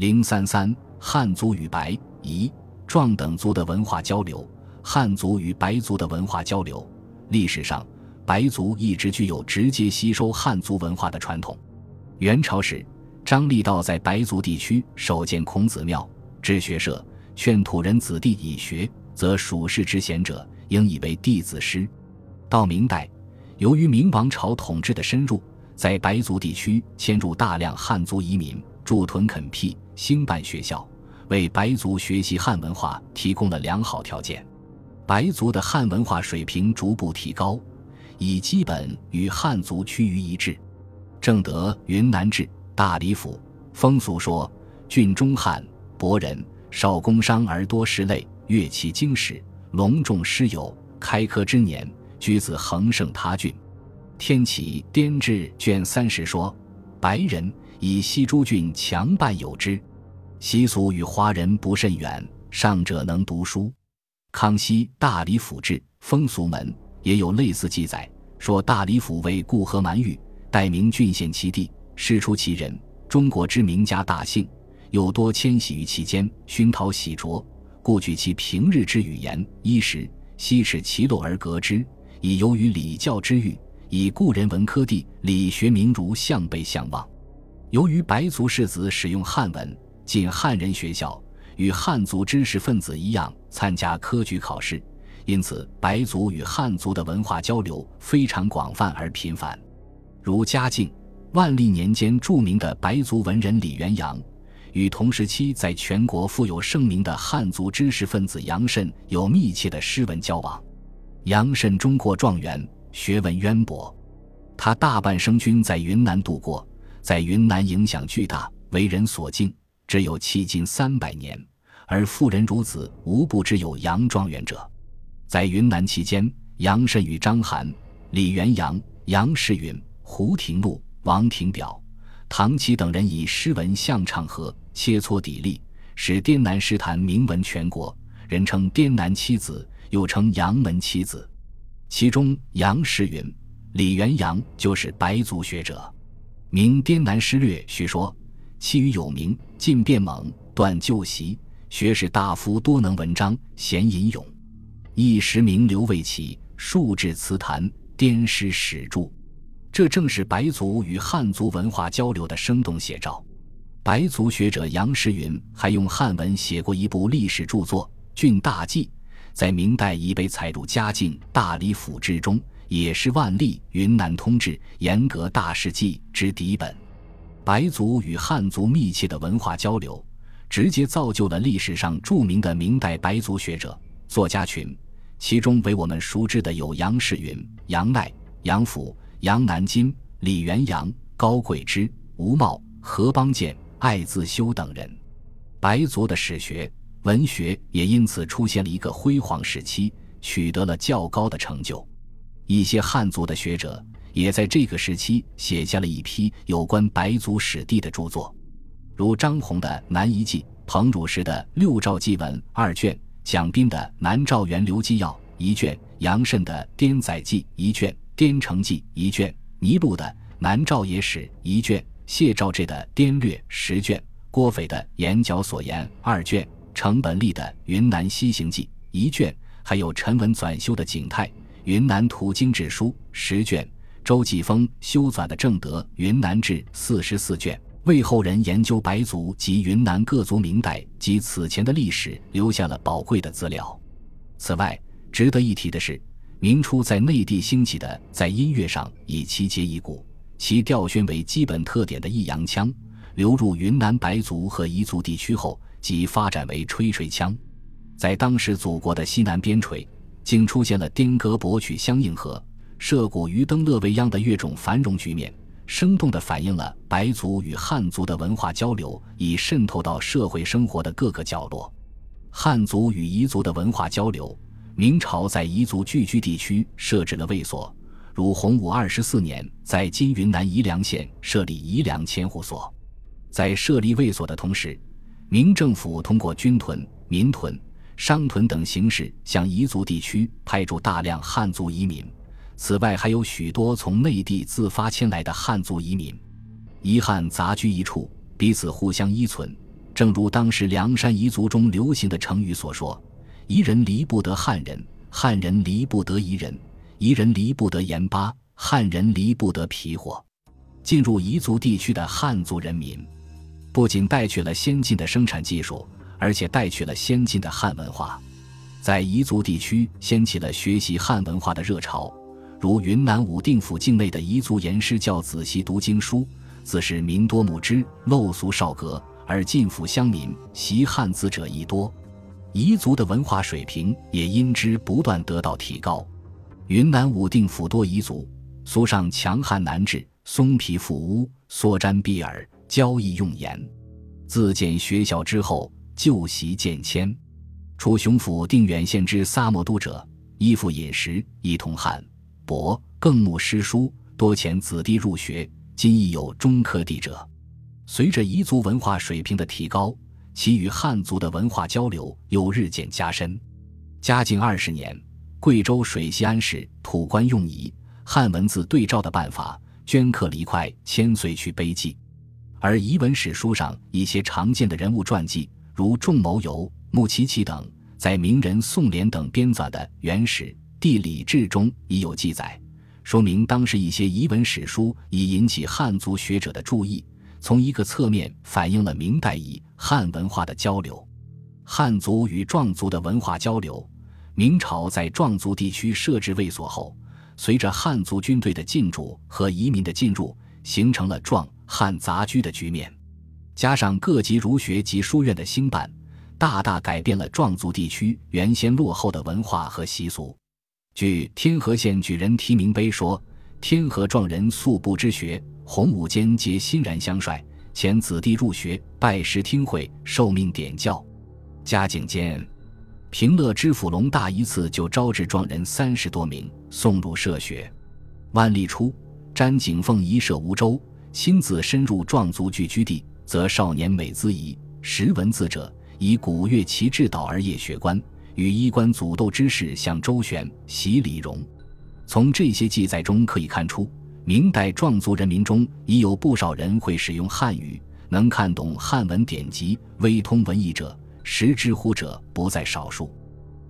零三三汉族与白彝壮等族的文化交流，汉族与白族的文化交流。历史上，白族一直具有直接吸收汉族文化的传统。元朝时，张立道在白族地区首建孔子庙，治学社，劝土人子弟以学，则属世之贤者应以为弟子师。到明代，由于明王朝统治的深入，在白族地区迁入大量汉族移民，驻屯垦辟，兴办学校。为白族学习汉文化提供了良好条件，白族的汉文化水平逐步提高，已基本与汉族趋于一致。正德《云南志·大理府》风俗说：“郡中汉博人，少工商而多士类，乐器经史，隆重诗友。开科之年，居子恒胜他郡。”《天启滇志》卷三十说：“白人以西诸郡强半有之。”习俗与华人不甚远，上者能读书。康熙《大理府志·风俗门》也有类似记载，说大理府为固河蛮域，代名郡县其地，师出其人。中国之名家大姓，又多迁徙于其间，熏陶洗濯，故举其平日之语言衣食，悉使其陋而革之，以由于礼教之欲，以故人文科第，理学名儒向背相望。由于白族士子使用汉文。进汉人学校，与汉族知识分子一样参加科举考试，因此白族与汉族的文化交流非常广泛而频繁。如嘉靖、万历年间著名的白族文人李元阳，与同时期在全国富有盛名的汉族知识分子杨慎有密切的诗文交往。杨慎中过状元，学问渊博，他大半生均在云南度过，在云南影响巨大，为人所敬。只有迄今三百年，而妇人孺子无不知有杨状元者。在云南期间，杨慎与张邯、李元阳、杨士允、胡廷禄、王廷表、唐启等人以诗文相唱和，切磋砥砺，使滇南诗坛名闻全国，人称滇南七子，又称杨门七子。其中杨士云、李元阳就是白族学者。《明滇南诗略》叙说。其余有名，进变猛，断旧习，学士大夫多能文章，贤吟咏，一时名流未起，数至词坛，滇诗始著。这正是白族与汉族文化交流的生动写照。白族学者杨时云还用汉文写过一部历史著作《郡大记》，在明代已被采入嘉靖《大理府志》中，也是万历《云南通志·严格大事记》之底本。白族与汉族密切的文化交流，直接造就了历史上著名的明代白族学者、作家群。其中为我们熟知的有杨士云、杨鼐、杨甫、杨南金、李元阳、高贵之、吴茂、何邦建、艾自修等人。白族的史学、文学也因此出现了一个辉煌时期，取得了较高的成就。一些汉族的学者。也在这个时期写下了一批有关白族史地的著作，如张宏的《南夷记》，彭汝时的《六诏记文》二卷，蒋斌的《南诏源流纪要》一卷，杨慎的《滇载记》一卷，《滇城记》一卷，尼禄的《南诏野史》一卷，谢兆志的《滇略》十卷，郭斐的《眼角所言》二卷，程本立的《云南西行记》一卷，还有陈文纂修的《景泰云南图经志书》十卷。周继峰修纂的《正德云南志》四十四卷，为后人研究白族及云南各族明代及此前的历史留下了宝贵的资料。此外，值得一提的是，明初在内地兴起的在音乐上以其节一鼓、其调宣为基本特点的弋阳腔，流入云南白族和彝族地区后，即发展为吹吹腔。在当时祖国的西南边陲，竟出现了颠歌博曲相应和。涉谷于登乐未央的乐种繁荣局面，生动地反映了白族与汉族的文化交流已渗透到社会生活的各个角落。汉族与彝族的文化交流，明朝在彝族聚居地区设置了卫所，如洪武二十四年在今云南彝良县设立彝良千户所。在设立卫所的同时，明政府通过军屯、民屯、商屯等形式向彝族地区派驻大量汉族移民。此外，还有许多从内地自发迁来的汉族移民，彝汉杂居一处，彼此互相依存，正如当时凉山彝族中流行的成语所说：“彝人离不得汉人，汉人离不得彝人，彝人离不得盐巴，汉人离不得皮货。”进入彝族地区的汉族人民，不仅带去了先进的生产技术，而且带去了先进的汉文化。在彝族地区掀起了学习汉文化的热潮，如云南武定府境内的彝族严师教子习读经书，自是民多牧之，陋俗少格，而进府乡民习汉字者亦多。彝族的文化水平也因之不断得到提高。云南武定府多彝族，俗上强汉难治，松皮覆屋，缩毡蔽耳，交易用盐。自建学校之后，旧习渐迁。楚雄府定远县之萨摩都者，依附饮食，一同汉、博，更慕诗书，多遣子弟入学。今亦有中科第者。随着彝族文化水平的提高，其与汉族的文化交流又日渐加深。嘉靖二十年，贵州水西安市土官用以汉文字对照的办法，镌刻了一块千岁去碑记。而彝文史书上一些常见的人物传记，如仲谋游。穆奇奇等在名人宋濂等编纂的《原始地理志》中已有记载，说明当时一些彝文史书已引起汉族学者的注意，从一个侧面反映了明代以汉文化的交流。汉族与壮族的文化交流，明朝在壮族地区设置卫所后，随着汉族军队的进驻和移民的进入，形成了壮汉杂居的局面，加上各级儒学及书院的兴办。大大改变了壮族地区原先落后的文化和习俗。据天河县举人题名碑说，天河壮人素不知学，洪武间皆欣然相率，遣子弟入学，拜师听会，受命点教。嘉靖间，平乐知府龙大一次就招致壮人三十多名，送入社学。万历初，詹景凤移设梧州，亲自深入壮族聚居地，则少年美姿仪，识文字者。以古乐旗制导而业学官，与衣冠祖斗之事相周旋，习礼容。从这些记载中可以看出，明代壮族人民中已有不少人会使用汉语，能看懂汉文典籍，微通文艺者，识之乎者不在少数。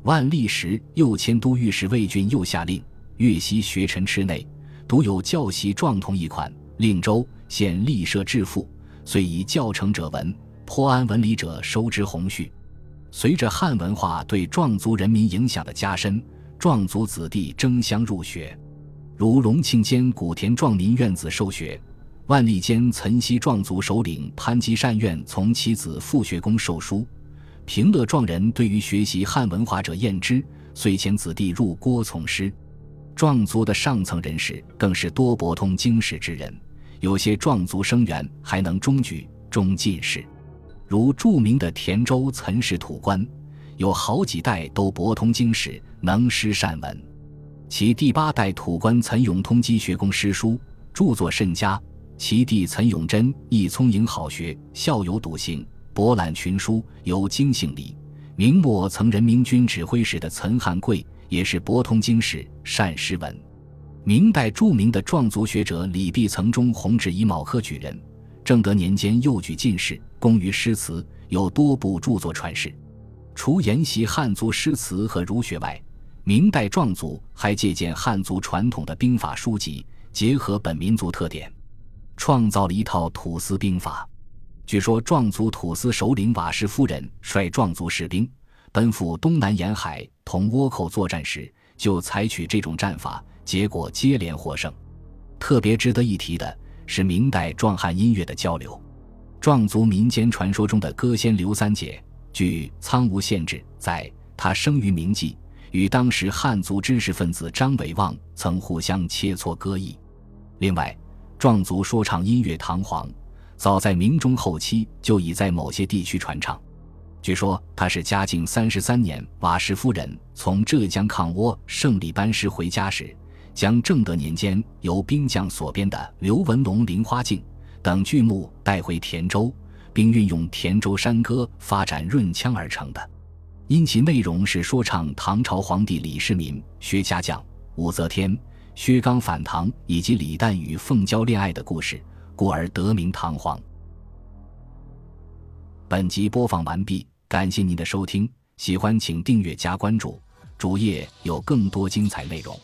万历时，又迁都御史魏郡，又下令粤西学臣池内独有教习壮童一款，令州县立设致富，遂以教成者文。颇安文理者收之弘序。随着汉文化对壮族人民影响的加深，壮族子弟争相入学，如隆庆间古田壮民院子受学，万历间岑溪壮族首领潘基善院从其子傅学公授书，平乐壮人对于学习汉文化者厌之，遂遣子弟入郭从师。壮族的上层人士更是多博通经史之人，有些壮族生员还能中举、中进士。如著名的田州岑氏土官，有好几代都博通经史，能诗善文。其第八代土官岑永通基学工诗书，著作甚佳。其弟岑永贞亦聪颖好学，孝有笃行，博览群书，有经性礼。明末曾任明军指挥使的岑汉贵，也是博通经史，善诗文。明代著名的壮族学者李弼曾中弘治乙卯科举人。正德年间又举进士，工于诗词，有多部著作传世。除研习汉族诗词和儒学外，明代壮族还借鉴汉族传统的兵法书籍，结合本民族特点，创造了一套土司兵法。据说壮族土司首领瓦氏夫人率壮族士兵奔赴东南沿海同倭寇作战时，就采取这种战法，结果接连获胜。特别值得一提的。是明代壮汉音乐的交流。壮族民间传说中的歌仙刘三姐，据《苍梧县志》载，她生于明纪，与当时汉族知识分子张伟望曾互相切磋歌艺。另外，壮族说唱音乐堂皇，早在明中后期就已在某些地区传唱。据说，他是嘉靖三十三年瓦氏夫人从浙江抗倭胜利班师回家时。将正德年间由兵将所编的《刘文龙菱花镜》等剧目带回田州，并运用田州山歌发展润腔而成的。因其内容是说唱唐朝皇帝李世民、薛家将、武则天、薛刚反唐以及李旦与凤娇恋爱的故事，故而得名唐皇。本集播放完毕，感谢您的收听，喜欢请订阅加关注，主页有更多精彩内容。